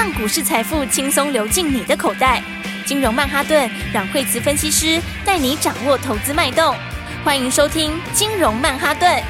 让股市财富轻松流进你的口袋。金融曼哈顿让惠慈分析师带你掌握投资脉动。欢迎收听金融曼哈顿。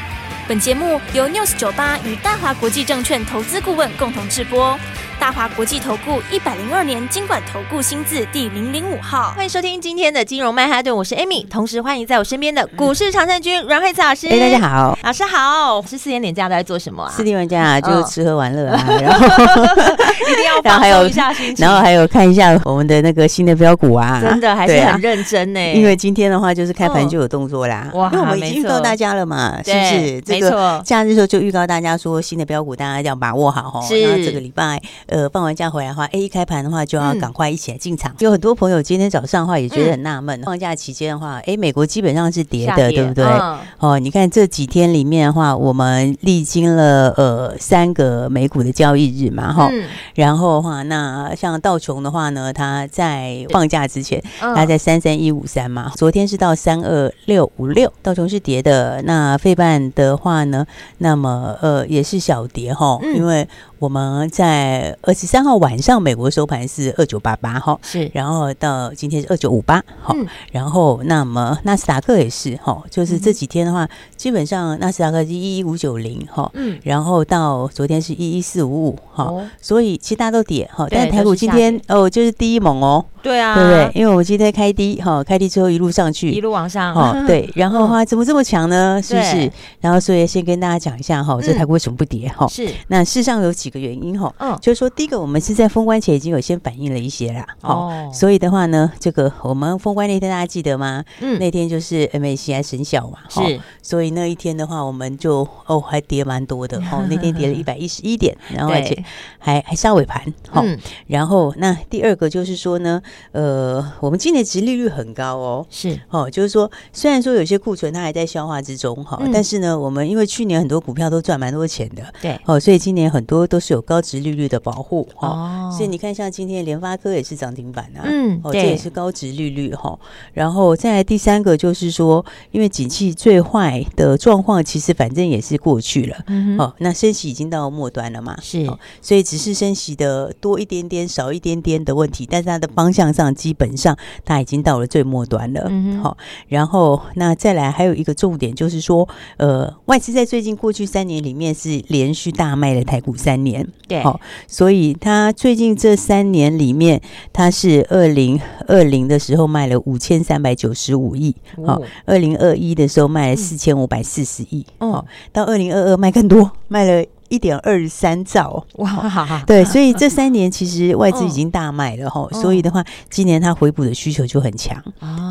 本节目由 News 九八与大华国际证券投资顾问共同制播。大华国际投顾一百零二年经管投顾新字第零零五号，欢迎收听今天的金融曼哈顿，我是 Amy，同时欢迎在我身边的股市常胜军阮慧慈老师。哎，大家好，老师好。是四点点假都在做什么啊？四天连假就吃喝玩乐啊，然后 一定要放松一下心情，然后还有看一下我们的那个新的标股啊，真的还是很认真呢。因为今天的话就是开盘就有动作啦，哇，因为我们已经预告大家了嘛，是不是？没错，假日的时候就预告大家说新的标股大家要把握好哦。是，然后这个礼拜呃放完假回来。的话，A 一开盘的话就要赶快一起来进场。嗯、有很多朋友今天早上的话也觉得很纳闷，嗯、放假期间的话，哎，美国基本上是跌的，跌对不对？嗯、哦，你看这几天里面的话，我们历经了呃三个美股的交易日嘛，哈、嗯，然后的话，那像道琼的话呢，它在放假之前，它在三三一五三嘛，昨天是到三二六五六，道琼是跌的。那费半的话呢，那么呃也是小跌哈，嗯、因为。我们在二十三号晚上，美国收盘是二九八八哈，是，然后到今天是二九五八，哈，然后那么纳斯达克也是哈，就是这几天的话，基本上纳斯达克是一一五九零哈，嗯，然后到昨天是一一四五五哈，所以其他都跌哈，但是台股今天哦就是第一猛哦。对啊，对不对？因为我们今天开低哈，开低之后一路上去，一路往上哈。对，然后的话怎么这么强呢？是不是？然后所以先跟大家讲一下哈，这台股为什么不跌哈？是。那事实上有几个原因哈，嗯，就是说第一个，我们是在封关前已经有先反映了一些啦，哦。所以的话呢，这个我们封关那天大家记得吗？嗯，那天就是 MACI 生效嘛，是。所以那一天的话，我们就哦还跌蛮多的 哦，那天跌了一百一十一点，然后而且还还杀尾盘哈。然后那第二个就是说呢。呃，我们今年殖利率很高哦，是哦，就是说，虽然说有些库存它还在消化之中哈，嗯、但是呢，我们因为去年很多股票都赚蛮多钱的，对，哦，所以今年很多都是有高值利率的保护哦，所以你看，像今天联发科也是涨停板啊，嗯，哦，这也是高值利率哈。然后再来第三个就是说，因为景气最坏的状况其实反正也是过去了，嗯哼，哦，那升息已经到末端了嘛，是，所以只是升息的多一点点、少一点点的问题，但是它的方向上基本上它已经到了最末端了，嗯哼，好，然后那再来还有一个重点就是说，呃，外资在最近过去三年里面是连续大卖了台股三年，对，好，所以他最近这三年里面，他是二零二零的时候卖了五千三百九十五亿，好，二零二一的时候卖了四千五百四十亿，哦，到二零二二卖更多，卖了。一点二三兆。哇，对，所以这三年其实外资已经大卖了哈，所以的话，今年它回补的需求就很强。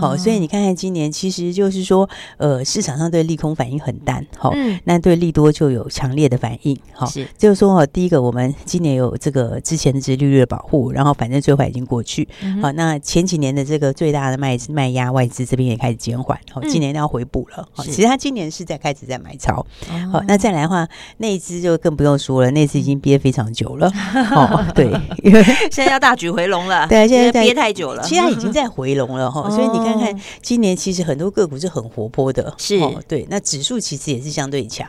哦，所以你看看今年，其实就是说，呃，市场上对利空反应很淡，好，那对利多就有强烈的反应，好，是，就是说哈，第一个，我们今年有这个之前的殖利率的保护，然后反正最坏已经过去，好，那前几年的这个最大的卖卖压外资这边也开始减缓，好，今年要回补了，好，其实它今年是在开始在买超，好，那再来的话，内资就更。更不用说了，那次已经憋非常久了。哦，对，因为现在要大举回笼了。对，现在憋太久了，现在已 经在回笼了哈。所以你看看，今年其实很多个股是很活泼的。是，对，那指数其实也是相对强。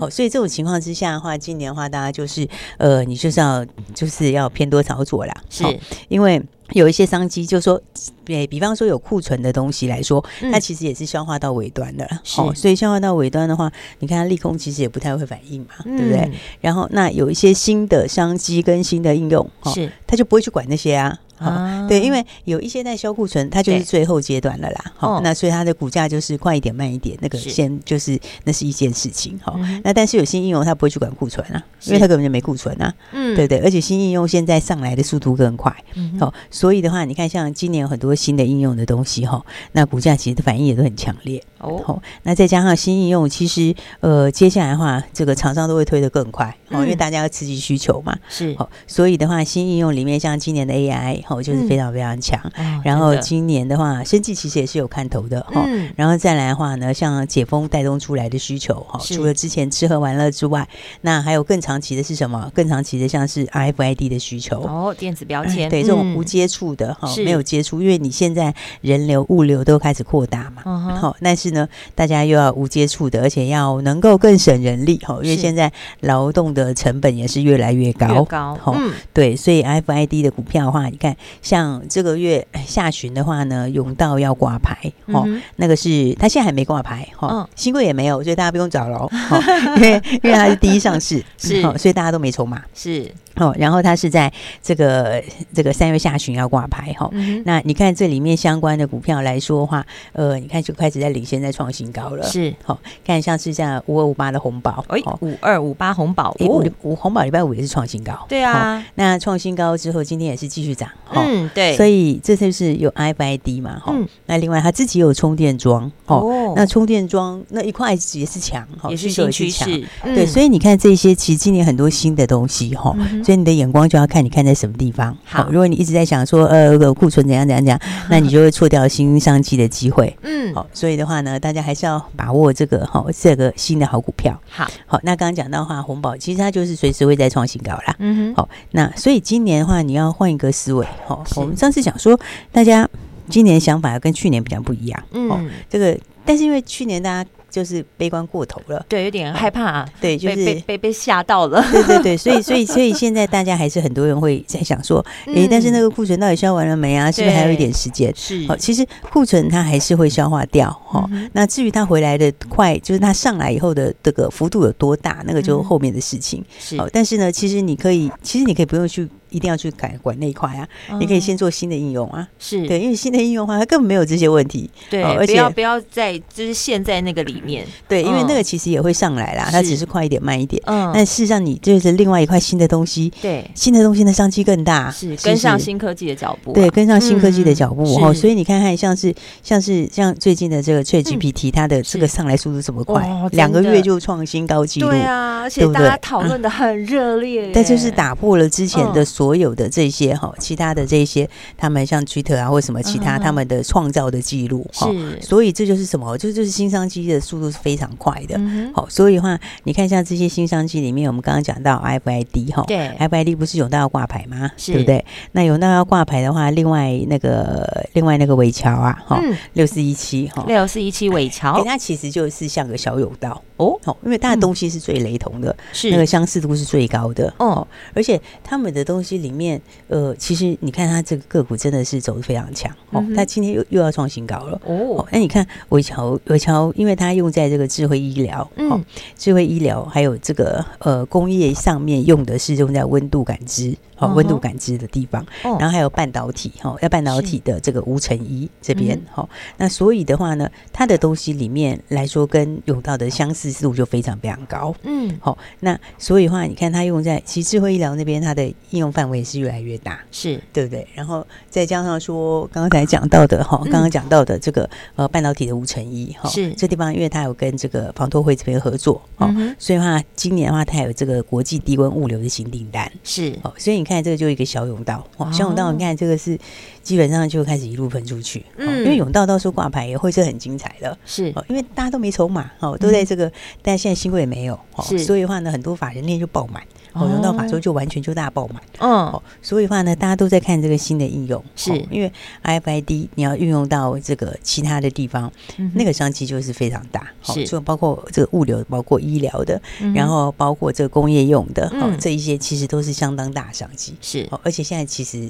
好，所以这种情况之下的话，今年的话，大家就是呃，你就是要就是要偏多操作啦。是因为。有一些商机，就是说，比比方说有库存的东西来说，它其实也是消化到尾端的了。哦，所以消化到尾端的话，你看它利空其实也不太会反应嘛，对不对？然后那有一些新的商机跟新的应用，是它就不会去管那些啊。啊，对，因为有一些在销库存，它就是最后阶段了啦。好，那所以它的股价就是快一点慢一点，那个先就是那是一件事情。好，那但是有新应用，它不会去管库存啊，因为它根本就没库存啊。嗯，对对，而且新应用现在上来的速度更快。好，所以的话，你看像今年有很多新的应用的东西哈，那股价其实反应也都很强烈。哦，好，那再加上新应用，其实呃，接下来的话，这个厂商都会推得更快。哦，因为大家要刺激需求嘛。是，好，所以的话，新应用里面像今年的 AI。哦，就是非常非常强。然后今年的话，生计其实也是有看头的哈。然后再来的话呢，像解封带动出来的需求哈，除了之前吃喝玩乐之外，那还有更长期的是什么？更长期的像是 RFID 的需求哦，电子标签，对这种无接触的哈，没有接触，因为你现在人流物流都开始扩大嘛，好，但是呢，大家又要无接触的，而且要能够更省人力哈，因为现在劳动的成本也是越来越高，高，嗯，对，所以 RFID 的股票的话，你看像这个月下旬的话呢，永道要挂牌哦，那个是他现在还没挂牌哈，新贵也没有，所以大家不用找喽，因为因为他是第一上市，是，所以大家都没筹码，是。哦，然后它是在这个这个三月下旬要挂牌哈，嗯、那你看这里面相关的股票来说的话，呃，你看就开始在领先，在创新高了。是，好、哦，看像是像五二五八的红宝，哎，五二五八红宝，五五红宝礼拜五也是创新高。对啊、哦，那创新高之后，今天也是继续涨。哦、嗯，对。所以这就是有 I I D 嘛，哈、那另外它自己有充电桩，哦，哦。那充电桩那一块也是强，也是新趋势。嗯、对，所以你看这些，其实今年很多新的东西，哈、哦，嗯、所以你的眼光就要。看你看在什么地方好，如果你一直在想说呃库存怎样怎样怎样，那你就会错掉新商机的机会。嗯，好，所以的话呢，大家还是要把握这个哈这个新的好股票。好，好，那刚刚讲到的话，红宝其实它就是随时会再创新高啦。嗯哼，好，那所以今年的话，你要换一个思维。好，我们上次讲说，大家今年想法要跟去年比较不一样。嗯，这个但是因为去年大家。就是悲观过头了，对，有点害怕，啊，对，就是被被被吓到了，对对对，所以所以所以现在大家还是很多人会在想说，哎、嗯，但是那个库存到底消完了没啊？是不是还有一点时间？是，好，其实库存它还是会消化掉，哈、嗯。那至于它回来的快，就是它上来以后的这个幅度有多大，那个就后面的事情。是，好，但是呢，其实你可以，其实你可以不用去。一定要去改管那一块啊！你可以先做新的应用啊，是。对，因为新的应用的话，它根本没有这些问题。对，而且不要不要在就是陷在那个里面，对，因为那个其实也会上来啦，它只是快一点慢一点。嗯，但事实上你就是另外一块新的东西，对，新的东西的商机更大，是跟上新科技的脚步，对，跟上新科技的脚步哦。所以你看看，像是像是像最近的这个 ChatGPT，它的这个上来速度这么快，两个月就创新高纪录，对啊，而且大家讨论的很热烈，但就是打破了之前的所有的这些。哈，其他的这些，他们像 Twitter 啊，或什么其他他们的创造的记录哈，是所以这就是什么？就就是新商机的速度是非常快的。好，所以的话，你看像这些新商机里面，我们刚刚讲到 RFID 哈，对，RFID 不是永道要挂牌吗？是对不对？那永道要挂牌的话，另外那个另外那个尾桥啊，哈，六四一七哈，六四一七尾桥，它其实就是像个小永道哦，因为大家东西是最雷同的，是。那个相似度是最高的。哦，而且他们的东西里面。呃，其实你看它这个个股真的是走的非常强哦，它今天又又要创新高了。哦。那你看伟桥，伟桥，因为它用在这个智慧医疗，嗯，智慧医疗还有这个呃工业上面用的是用在温度感知。哦，温度感知的地方，然后还有半导体哈，要半导体的这个无尘衣这边哈，那所以的话呢，它的东西里面来说，跟永道的相似度就非常非常高，嗯，好，那所以的话，你看它用在其实智慧医疗那边，它的应用范围是越来越大，是。对不对？然后再加上说刚才讲到的哈，刚刚讲到的这个呃半导体的无尘衣哈，是。这地方，因为它有跟这个防脱会这边合作，哦，所以的话今年的话，它有这个国际低温物流的新订单，是。哦，所以你。看这个就一个小甬道，哦，小甬道，你看这个是基本上就开始一路喷出去，嗯，因为甬道到时候挂牌也会是很精彩的，是，因为大家都没筹码，哦，都在这个，但现在新贵也没有，哦，所以的话呢，很多法人链就爆满，哦，融到法说就完全就大爆满，嗯，所以的话呢，大家都在看这个新的应用，是。因为 IFID 你要运用到这个其他的地方，那个商机就是非常大，是，就包括这个物流，包括医疗的，然后包括这个工业用的，哦，这一些其实都是相当大商机。是，而且现在其实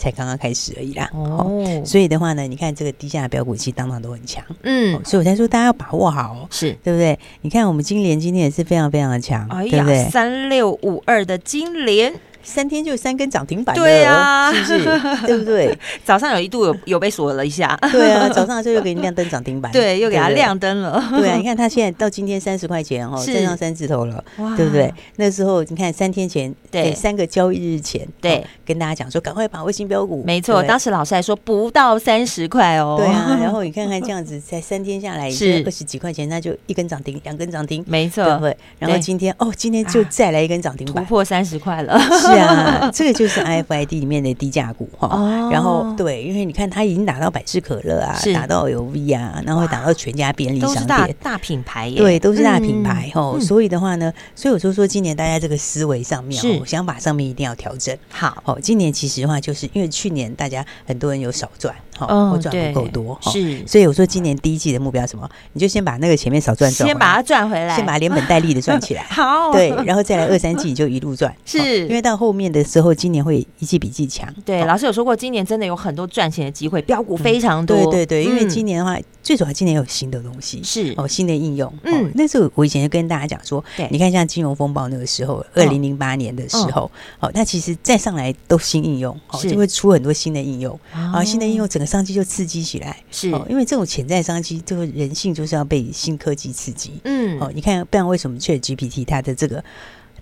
才刚刚开始而已啦。哦，所以的话呢，你看这个低价的标股其实当当都很强。嗯，所以我才说大家要把握好，是对不对？你看我们金莲今天也是非常非常的强，对不对？三六五二的金联。三天就三根涨停板，对啊，是不是？对不对？早上有一度有有被锁了一下，对啊，早上就又给你亮灯涨停板，对，又给它亮灯了。对啊，你看它现在到今天三十块钱哦，站上三字头了，对不对？那时候你看三天前，对，三个交易日前，对，跟大家讲说赶快把卫星标股，没错，当时老师还说不到三十块哦，对啊，然后你看看这样子，才三天下来是。二十几块钱，那就一根涨停，两根涨停，没错，对不对？然后今天哦，今天就再来一根涨停板，突破三十块了，是啊，这个就是 IFID 里面的低价股哈。哦。然后对，因为你看它已经打到百事可乐啊，打到 LV 啊，然后打到全家便利商店，大大品牌耶。对，都是大品牌哈。所以的话呢，所以我就说今年大家这个思维上面，哦想法上面一定要调整。好，哦，今年其实的话，就是因为去年大家很多人有少赚。哦，赚不够多，是，所以我说今年第一季的目标什么？你就先把那个前面少赚赚，先把它赚回来，先把它连本带利的赚起来。好，对，然后再来二三季你就一路赚，是。因为到后面的时候，今年会一季比季强。对，老师有说过，今年真的有很多赚钱的机会，标股非常多。对对对，因为今年的话，最主要今年有新的东西，是。哦，新的应用。嗯，那时候我以前就跟大家讲说，你看像金融风暴那个时候，二零零八年的时候，哦，那其实再上来都新应用，哦，就会出很多新的应用，啊，新的应用整个商机就刺激。起来是哦，因为这种潜在商机，这个人性就是要被新科技刺激。嗯，哦，你看，不然为什么 ChatGPT 它的这个？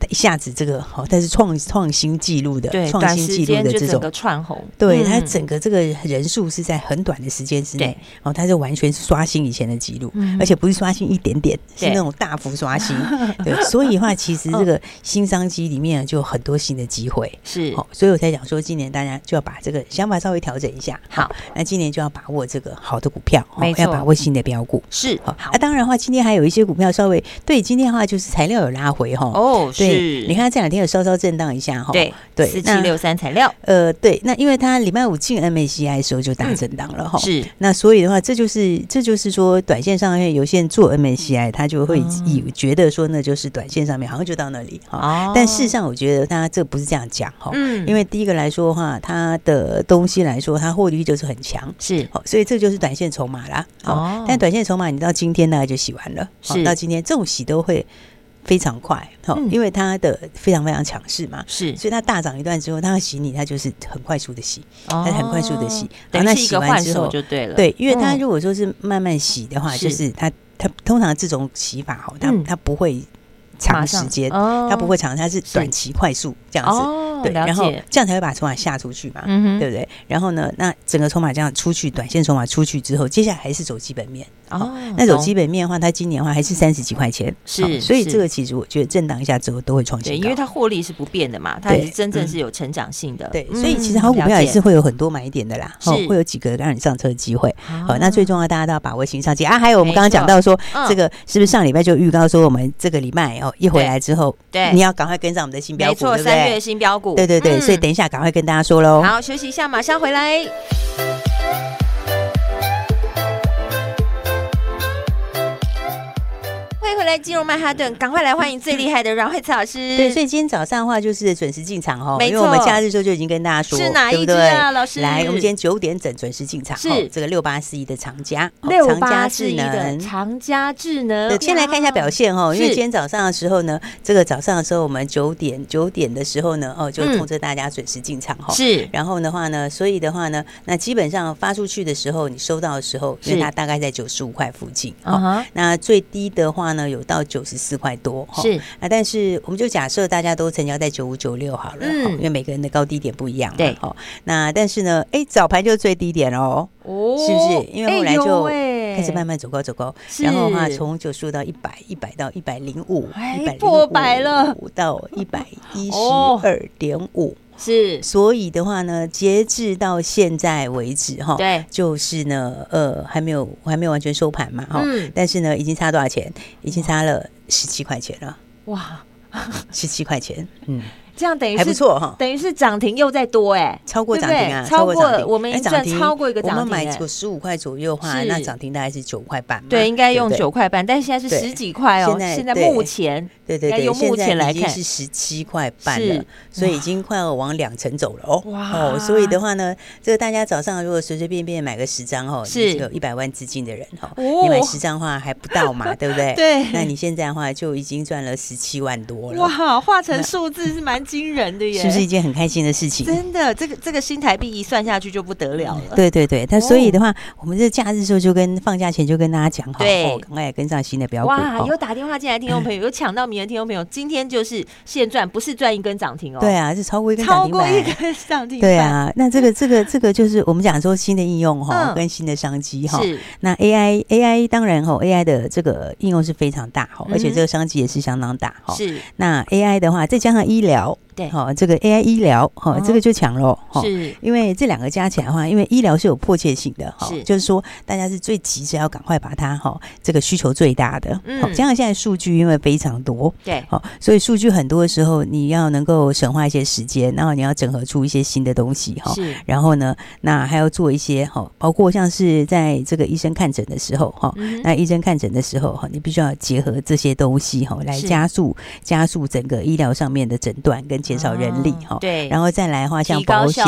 一下子这个好，但是创创新纪录的，创新纪录的这种串红，对它整个这个人数是在很短的时间之内，哦，它就完全是刷新以前的记录，而且不是刷新一点点，是那种大幅刷新。对，所以的话，其实这个新商机里面就有很多新的机会，是哦，所以我才讲说，今年大家就要把这个想法稍微调整一下。好，那今年就要把握这个好的股票，要把握新的标股。是好，那当然的话，今天还有一些股票稍微对，今天的话就是材料有拉回哈。哦，对。是，你看这两天有稍稍震荡一下哈。对对，四七六三材料。呃，对，那因为它礼拜五进 MACI 的时候就大震荡了哈。是，那所以的话，这就是这就是说，短线上面有些人做 MACI，他就会以觉得说，那就是短线上面好像就到那里哈。但事实上，我觉得他这不是这样讲哈。嗯。因为第一个来说的话，它的东西来说，它获利就是很强。是。好，所以这就是短线筹码啦。哦。但短线筹码，你到今天大概就洗完了。是。到今天这种洗都会。非常快，哈，因为它的非常非常强势嘛，是，所以它大涨一段之后，它要洗你，它就是很快速的洗，它很快速的洗，然后那洗完之后就对了，对，因为它如果说是慢慢洗的话，就是它它通常这种洗法哈，它它不会长时间，它不会长，它是短期快速这样子，对，然后这样才会把筹码下出去嘛，对不对？然后呢，那整个筹码这样出去，短线筹码出去之后，接下来还是走基本面。哦，那种基本面的话，它今年的话还是三十几块钱，是，所以这个其实我觉得震荡一下之后都会创新因为它获利是不变的嘛，它也是真正是有成长性的，对，所以其实好股票也是会有很多买点的啦，是，会有几个让你上车的机会，好，那最重要大家都要把握新上机。啊，还有我们刚刚讲到说，这个是不是上礼拜就预告说我们这个礼拜哦一回来之后，对，你要赶快跟上我们的新标股，没错，三月新标股，对对对，所以等一下赶快跟大家说喽，好，休息一下，马上回来。来进入曼哈顿，赶快来欢迎最厉害的阮慧慈老师。对，所以今天早上的话就是准时进场哦，没错，因为我们假日时候就已经跟大家说，是哪一只啊，老师？来，我们今天九点整准时进场，是这个六八四一的长家，六八四一的长家智能。先来看一下表现哦，因为今天早上的时候呢，这个早上的时候我们九点九点的时候呢，哦，就通知大家准时进场哈。是，然后的话呢，所以的话呢，那基本上发出去的时候，你收到的时候，因为它大概在九十五块附近啊。那最低的话呢，有到九十四。块多是。啊，但是我们就假设大家都成交在九五九六好了，嗯，因为每个人的高低点不一样，对，好，那但是呢，哎，早盘就最低点哦，哦，是不是？因为后来就开始慢慢走高走高，然后的话从九十五到一百，一百到一百零五，一百破百了，到一百一十二点五，是，所以的话呢，截至到现在为止哈，对，就是呢，呃，还没有还没有完全收盘嘛，哈，但是呢，已经差多少钱？已经差了。十七块钱了，哇，十七块钱，嗯。这样等于还不错哈，等于是涨停又再多哎，超过涨停啊，超过我们涨停超过一个涨停，我们买个十五块左右的话，那涨停大概是九块半，对，应该用九块半，但是现在是十几块哦，现在目前对对对，用目前来看。是十七块半了，所以已经快要往两成走了哦，哇。哦，所以的话呢，这个大家早上如果随随便便买个十张哦，是。有一百万资金的人哈，你买十张的话还不到嘛，对不对？对，那你现在的话就已经赚了十七万多了，哇，化成数字是蛮。惊人的耶，是不是一件很开心的事情？真的，这个这个新台币一算下去就不得了了。对对对，但所以的话，我们这假日时候就跟放假前就跟大家讲好，对，赶快跟上新的标股。哇，有打电话进来听众朋友，有抢到名的听众朋友，今天就是现赚，不是赚一根涨停哦。对啊，是超过一根涨停，超过一根涨停。对啊，那这个这个这个就是我们讲说新的应用哈，跟新的商机哈。是。那 AI AI 当然哈，AI 的这个应用是非常大哈，而且这个商机也是相当大哈。是。那 AI 的话，再加上医疗。对，好，这个 AI 医疗，哈，这个就强了，哈，是，因为这两个加起来的话，因为医疗是有迫切性的，哈，就是说大家是最急着要赶快把它，哈，这个需求最大的，嗯，加上现在数据因为非常多，对，好，所以数据很多的时候，你要能够省化一些时间，然后你要整合出一些新的东西，哈，是，然后呢，那还要做一些，哈，包括像是在这个医生看诊的时候，哈，那医生看诊的时候，哈，你必须要结合这些东西，哈，来加速加速整个医疗上面的诊断跟。减少人力哈，对，然后再来的话，像保险，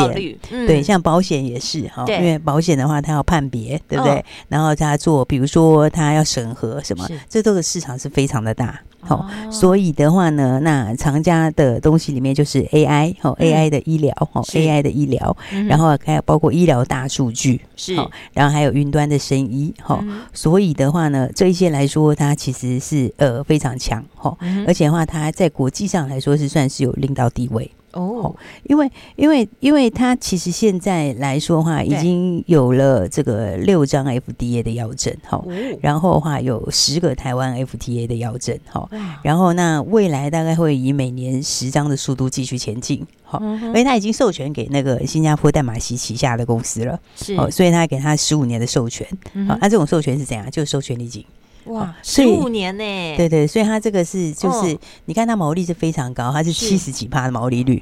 对，像保险也是哈，因为保险的话，它要判别，对不对？然后他做，比如说他要审核什么，这都是市场是非常的大，好，所以的话呢，那长家的东西里面就是 AI 哈，AI 的医疗哈，AI 的医疗，然后还有包括医疗大数据是，然后还有云端的生医哈，所以的话呢，这一些来说，它其实是呃非常强哈，而且的话，它在国际上来说是算是有领导地位。哦，因为因为因为他其实现在来说的话，已经有了这个六张 FDA 的药证哈，然后的话有十个台湾 FDA 的药证哈，然后那未来大概会以每年十张的速度继续前进，好，因为他已经授权给那个新加坡淡马锡旗下的公司了，是。哦，所以他给他十五年的授权，好，那这种授权是怎样？就是授权利金。哇，十五年呢？对对，所以它这个是就是，你看它毛利是非常高，它是七十几帕的毛利率，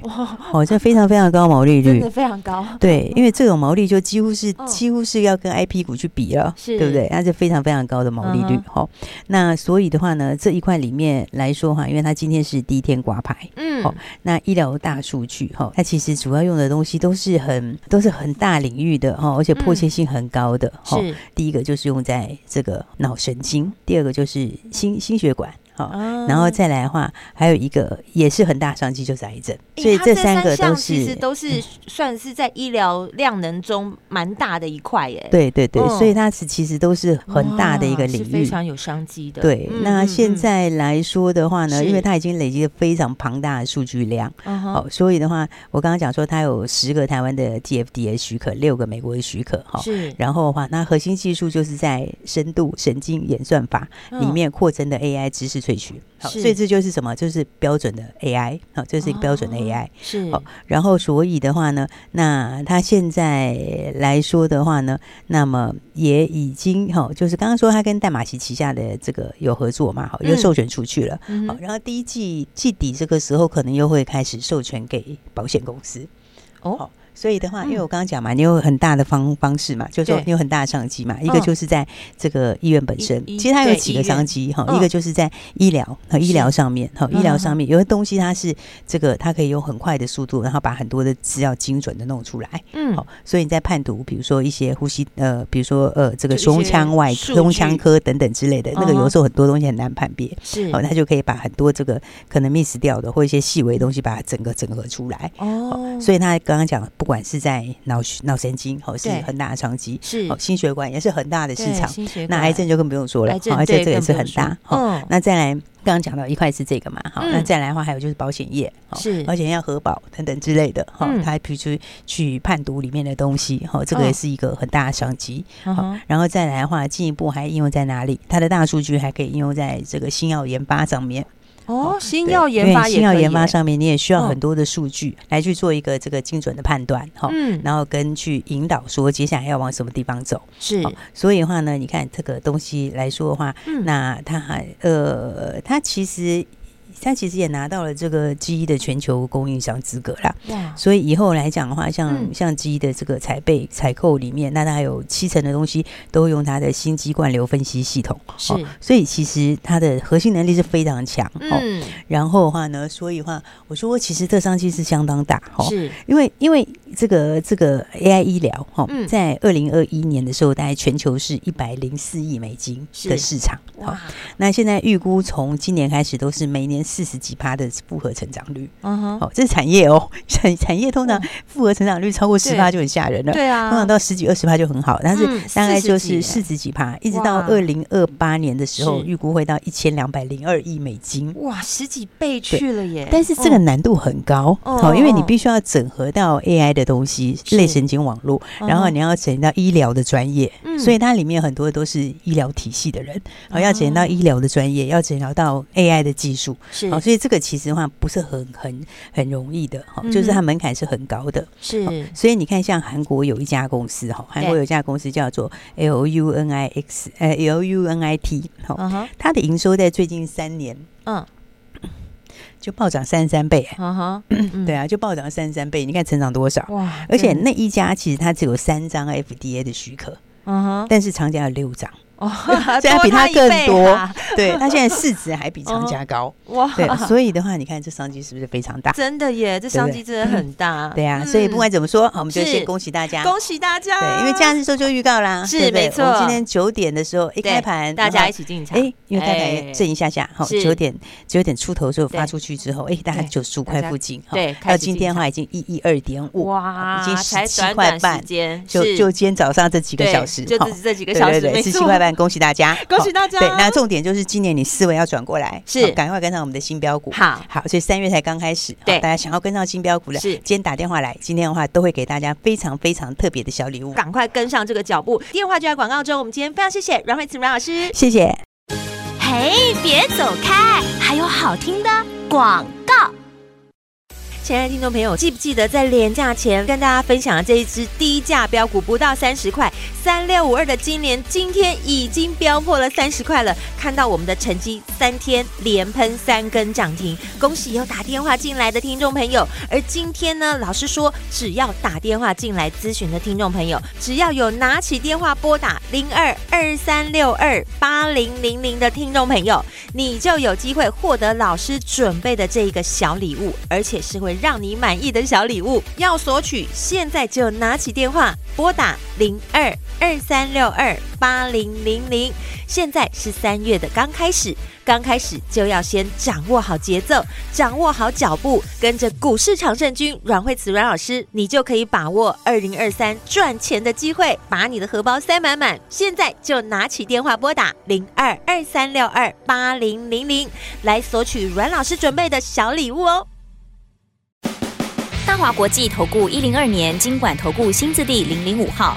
哦，这非常非常高毛利率，真的非常高。对，因为这种毛利就几乎是几乎是要跟 IP 股去比了，是，对不对？它是非常非常高的毛利率。好，那所以的话呢，这一块里面来说哈，因为它今天是第一天挂牌，嗯，好，那医疗大数据哈，它其实主要用的东西都是很都是很大领域的哈，而且迫切性很高的。是，第一个就是用在这个脑神经。第二个就是心心血管。哦、然后再来的话，还有一个也是很大商机，就是癌症。所以这三个都是其实都是算是在医疗量能中蛮大的一块耶。对对对，所以它是其实都是很大的一个领域，非常有商机的。对，那现在来说的话呢，因为它已经累积了非常庞大的数据量，好，所以的话，我刚刚讲说它有十个台湾的 TFDA 许可，六个美国的许可，哈，是。然后的话，那核心技术就是在深度神经演算法里面扩增的 AI 知识。萃取好，所以这就是什么？就是标准的 AI 好，这是一个标准的 AI 是好。然后所以的话呢，那他现在来说的话呢，那么也已经哈，就是刚刚说他跟淡马锡旗下的这个有合作嘛，好，又授权出去了。好，然后第一季季底这个时候可能又会开始授权给保险公司哦。所以的话，因为我刚刚讲嘛，你有很大的方方式嘛，就是说你有很大的商机嘛。一个就是在这个医院本身，其实它有几个商机哈。一个就是在医疗和医疗上面哈，医疗上面有些东西它是这个，它可以用很快的速度，然后把很多的资料精准的弄出来。嗯，好，所以你在判读，比如说一些呼吸呃，比如说呃，这个胸腔外科、胸腔科等等之类的，那个有时候很多东西很难判别，是，哦，它就可以把很多这个可能 miss 掉的或一些细微的东西，把它整个整合出来。哦，所以他刚刚讲不。不管是在脑脑神经，哦，是很大的商机，是哦，心血管也是很大的市场。那癌症就更不用说了，癌症这个也是很大。好，那再来刚刚讲到一块是这个嘛，好，那再来的话还有就是保险业，是而且要核保等等之类的，哈，它比如说去判读里面的东西，哈，这个也是一个很大的商机。好，然后再来的话，进一步还应用在哪里？它的大数据还可以应用在这个新药研发上面。哦，新药研发，新药研发上面你也需要很多的数据来去做一个这个精准的判断，哈，嗯，然后跟去引导说接下来要往什么地方走，是，所以的话呢，你看这个东西来说的话，那它还呃，它其实。他其实也拿到了这个 GE 的全球供应商资格啦，所以以后来讲的话，像像 GE 的这个采备采购里面，那它还有七成的东西都用它的心肌灌流分析系统，是，所以其实它的核心能力是非常强，嗯，然后的话呢，所以的话，我说其实这商机是相当大，哈，是。因为因为这个这个 AI 医疗，哈，在二零二一年的时候，大概全球是一百零四亿美金的市场，好，那现在预估从今年开始都是每年。四十几趴的复合成长率，嗯哼，哦，这是产业哦，产产业通常复合成长率超过十趴就很吓人了，对啊，通常到十几二十趴就很好，但是大概就是四十几趴，一直到二零二八年的时候，预估会到一千两百零二亿美金，哇，十几倍去了耶！但是这个难度很高，哦，因为你必须要整合到 AI 的的东西，类神经网络，然后你要整到医疗的专业，嗯，所以它里面很多都是医疗体系的人，好，要整到医疗的专业，要整到 AI 的技术，是，好，所以这个其实的话不是很很很容易的，哈，就是它门槛是很高的，是，所以你看，像韩国有一家公司，哈，韩国有一家公司叫做 L U N I X，呃，L U N I T，哈，它的营收在最近三年，嗯。就暴涨三十三倍，啊哈，对啊，就暴涨三十三倍，你看成长多少？哇！而且那一家其实它只有三张 FDA 的许可，嗯哼，但是长家有六张。哦，这还比他更多，啊、对，他现在 市值还比长家高，哇，对，所以的话，你看这商机是不是非常大？真的耶，这商机真的很大，对啊，所以不管怎么说，我们就先恭喜大家，恭喜大家，对，因为假日时候就预告啦，是没错，我们今天九点的时候一开盘，大家一起进场，哎，因为大概震一下下，好，九点九点出头的时候发出去之后，哎，大概九十五块附近，对，到今天的话已经一一二点五，哇，已经十七块半，就就今天早上这几个小时，就这这几个小时，十七块半，恭喜大家。恭喜大家！对，那重点就是今年你思维要转过来，是赶快跟上我们的新标股。好，好，所以三月才刚开始，对，大家想要跟上新标股的，是今天打电话来，今天的话都会给大家非常非常特别的小礼物，赶快跟上这个脚步。电话就在广告中，我们今天非常谢谢阮慧慈阮老师，谢谢。嘿，别走开，还有好听的广告。亲爱的听众朋友，记不记得在连假前跟大家分享的这一支低价标股，不到三十块，三六五二的金联，今天已经飙破了三十块了。看到我们的成绩，三天连喷三根涨停，恭喜有打电话进来的听众朋友。而今天呢，老师说，只要打电话进来咨询的听众朋友，只要有拿起电话拨打零二二三六二八零零零的听众朋友，你就有机会获得老师准备的这一个小礼物，而且是会。让你满意的小礼物，要索取，现在就拿起电话拨打零二二三六二八零零零。现在是三月的刚开始，刚开始就要先掌握好节奏，掌握好脚步，跟着股市常胜军阮慧慈阮老师，你就可以把握二零二三赚钱的机会，把你的荷包塞满满。现在就拿起电话拨打零二二三六二八零零零，来索取阮老师准备的小礼物哦。大华国际投顾一零二年金管投顾新字第零零五号。